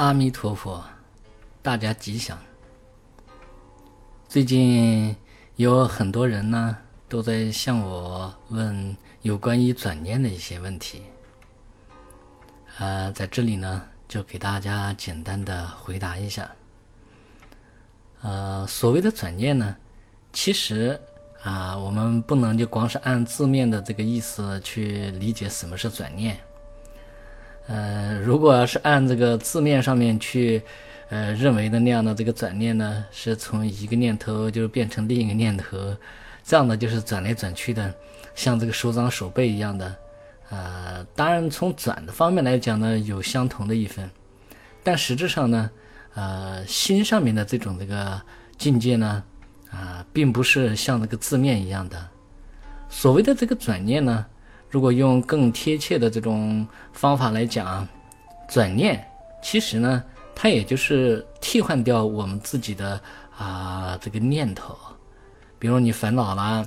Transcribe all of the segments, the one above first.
阿弥陀佛，大家吉祥。最近有很多人呢都在向我问有关于转念的一些问题，呃，在这里呢就给大家简单的回答一下。呃，所谓的转念呢，其实啊，我们不能就光是按字面的这个意思去理解什么是转念。呃，如果要是按这个字面上面去，呃，认为的那样的这个转念呢，是从一个念头就变成另一个念头，这样的就是转来转去的，像这个手掌手背一样的。呃，当然从转的方面来讲呢，有相同的一分，但实质上呢，呃，心上面的这种这个境界呢，啊，并不是像这个字面一样的。所谓的这个转念呢。如果用更贴切的这种方法来讲，转念其实呢，它也就是替换掉我们自己的啊这个念头。比如你烦恼了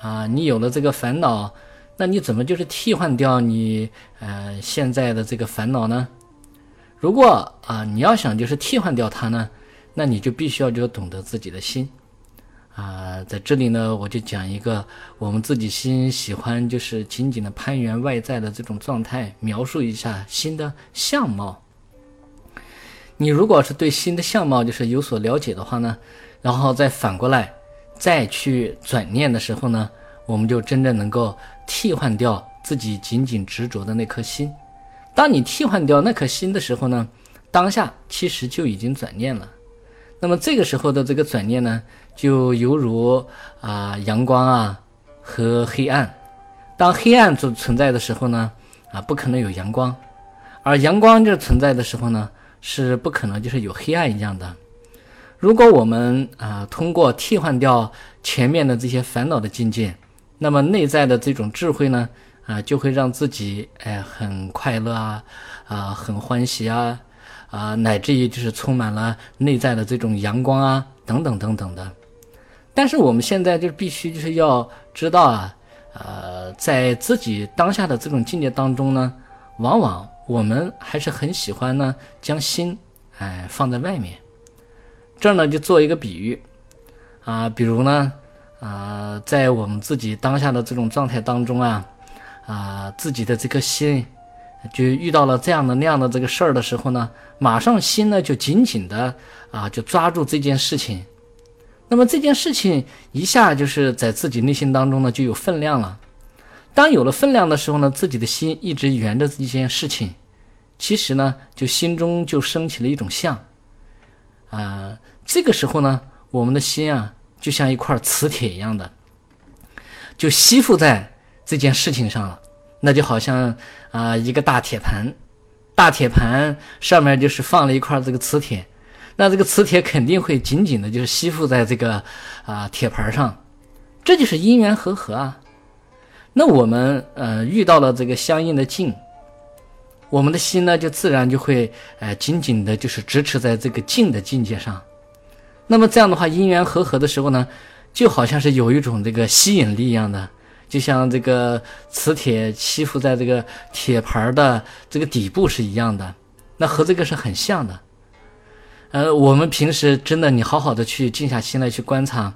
啊，你有了这个烦恼，那你怎么就是替换掉你呃现在的这个烦恼呢？如果啊你要想就是替换掉它呢，那你就必须要就懂得自己的心。啊，在这里呢，我就讲一个我们自己心喜欢，就是紧紧的攀援外在的这种状态，描述一下心的相貌。你如果是对心的相貌就是有所了解的话呢，然后再反过来再去转念的时候呢，我们就真正能够替换掉自己紧紧执着的那颗心。当你替换掉那颗心的时候呢，当下其实就已经转念了。那么这个时候的这个转念呢，就犹如啊阳光啊和黑暗。当黑暗存存在的时候呢，啊不可能有阳光；而阳光就存在的时候呢，是不可能就是有黑暗一样的。如果我们啊通过替换掉前面的这些烦恼的境界，那么内在的这种智慧呢，啊就会让自己哎很快乐啊，啊很欢喜啊。啊，乃至于就是充满了内在的这种阳光啊，等等等等的。但是我们现在就必须就是要知道啊，呃，在自己当下的这种境界当中呢，往往我们还是很喜欢呢，将心哎放在外面。这儿呢就做一个比喻啊，比如呢，啊，在我们自己当下的这种状态当中啊，啊，自己的这颗心。就遇到了这样的那样的这个事儿的时候呢，马上心呢就紧紧的啊，就抓住这件事情。那么这件事情一下就是在自己内心当中呢就有分量了。当有了分量的时候呢，自己的心一直圆着这件事情，其实呢就心中就升起了一种相。啊，这个时候呢，我们的心啊就像一块磁铁一样的，就吸附在这件事情上了。那就好像啊，一个大铁盘，大铁盘上面就是放了一块这个磁铁，那这个磁铁肯定会紧紧的，就是吸附在这个啊铁盘上，这就是因缘和合啊。那我们呃遇到了这个相应的境，我们的心呢就自然就会呃紧紧的，就是支持在这个境的境界上。那么这样的话，因缘和合的时候呢，就好像是有一种这个吸引力一样的。就像这个磁铁吸附在这个铁盘的这个底部是一样的，那和这个是很像的。呃，我们平时真的，你好好的去静下心来去观察，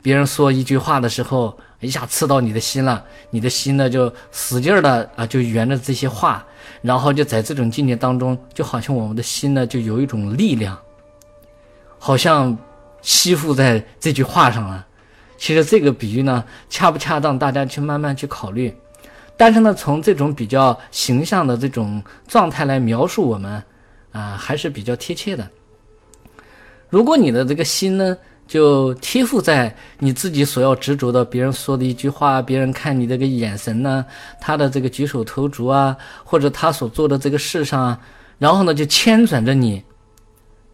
别人说一句话的时候，一下刺到你的心了，你的心呢就使劲的啊，就沿着这些话，然后就在这种境界当中，就好像我们的心呢就有一种力量，好像吸附在这句话上了。其实这个比喻呢，恰不恰当，大家去慢慢去考虑。但是呢，从这种比较形象的这种状态来描述我们，啊，还是比较贴切的。如果你的这个心呢，就贴附在你自己所要执着的别人说的一句话，别人看你这个眼神呢，他的这个举手投足啊，或者他所做的这个事上啊，然后呢，就牵转着你，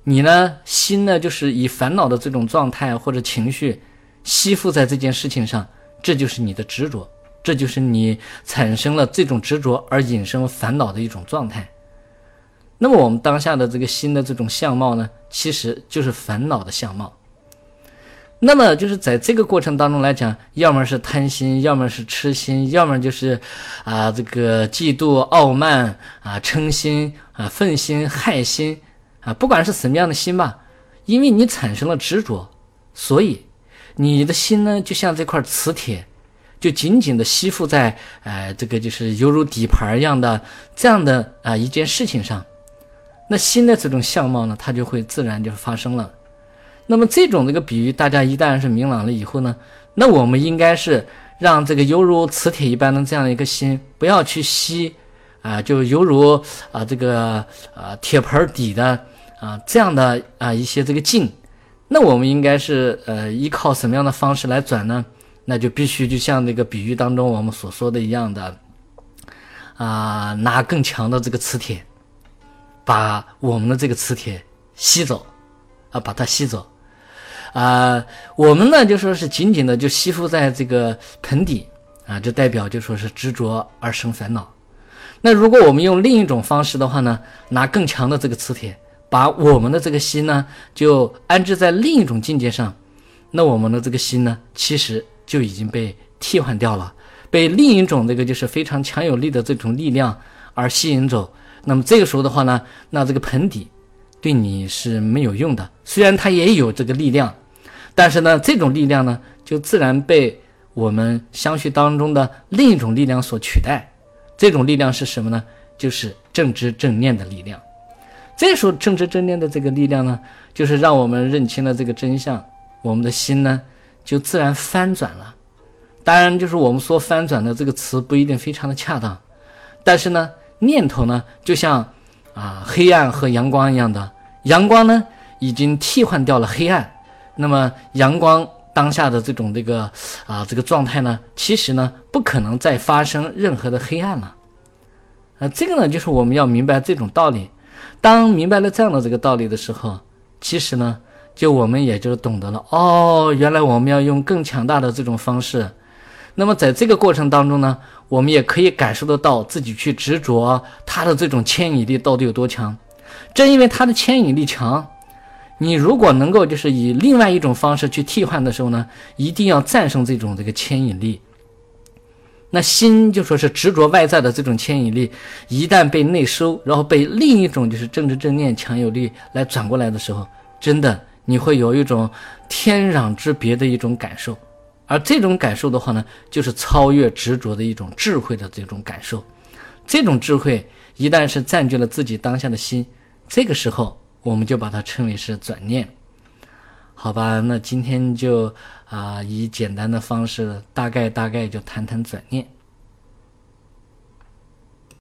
你呢，心呢，就是以烦恼的这种状态或者情绪。吸附在这件事情上，这就是你的执着，这就是你产生了这种执着而引生烦恼的一种状态。那么我们当下的这个心的这种相貌呢，其实就是烦恼的相貌。那么就是在这个过程当中来讲，要么是贪心，要么是痴心，要么就是啊这个嫉妒、傲慢啊嗔心啊愤心、害心啊，不管是什么样的心吧，因为你产生了执着，所以你的心呢就像这块磁铁，就紧紧的吸附在呃这个就是犹如底盘一样的这样的啊一件事情上，那新的这种相貌呢，它就会自然就发生了。那么这种这个比喻，大家一旦是明朗了以后呢，那我们应该是让这个犹如磁铁一般的这样一个心，不要去吸，啊，就犹如啊这个啊铁盆底的啊这样的啊一些这个劲，那我们应该是呃依靠什么样的方式来转呢？那就必须就像那个比喻当中我们所说的一样的，啊拿更强的这个磁铁，把我们的这个磁铁吸走，啊把它吸走。啊，我们呢就说是紧紧的就吸附在这个盆底啊，就代表就说是执着而生烦恼。那如果我们用另一种方式的话呢，拿更强的这个磁铁，把我们的这个心呢就安置在另一种境界上，那我们的这个心呢其实就已经被替换掉了，被另一种这个就是非常强有力的这种力量而吸引走。那么这个时候的话呢，那这个盆底对你是没有用的，虽然它也有这个力量。但是呢，这种力量呢，就自然被我们相续当中的另一种力量所取代。这种力量是什么呢？就是正知正念的力量。这时候，正知正念的这个力量呢，就是让我们认清了这个真相，我们的心呢，就自然翻转了。当然，就是我们说翻转的这个词不一定非常的恰当，但是呢，念头呢，就像啊黑暗和阳光一样的，阳光呢已经替换掉了黑暗。那么阳光当下的这种这个啊这个状态呢，其实呢不可能再发生任何的黑暗了，啊这个呢就是我们要明白这种道理。当明白了这样的这个道理的时候，其实呢就我们也就懂得了哦，原来我们要用更强大的这种方式。那么在这个过程当中呢，我们也可以感受得到自己去执着它的这种牵引力到底有多强。正因为它的牵引力强。你如果能够就是以另外一种方式去替换的时候呢，一定要战胜这种这个牵引力。那心就说是执着外在的这种牵引力，一旦被内收，然后被另一种就是正知正念强有力来转过来的时候，真的你会有一种天壤之别的一种感受。而这种感受的话呢，就是超越执着的一种智慧的这种感受。这种智慧一旦是占据了自己当下的心，这个时候。我们就把它称为是转念，好吧？那今天就啊以简单的方式，大概大概就谈谈转念。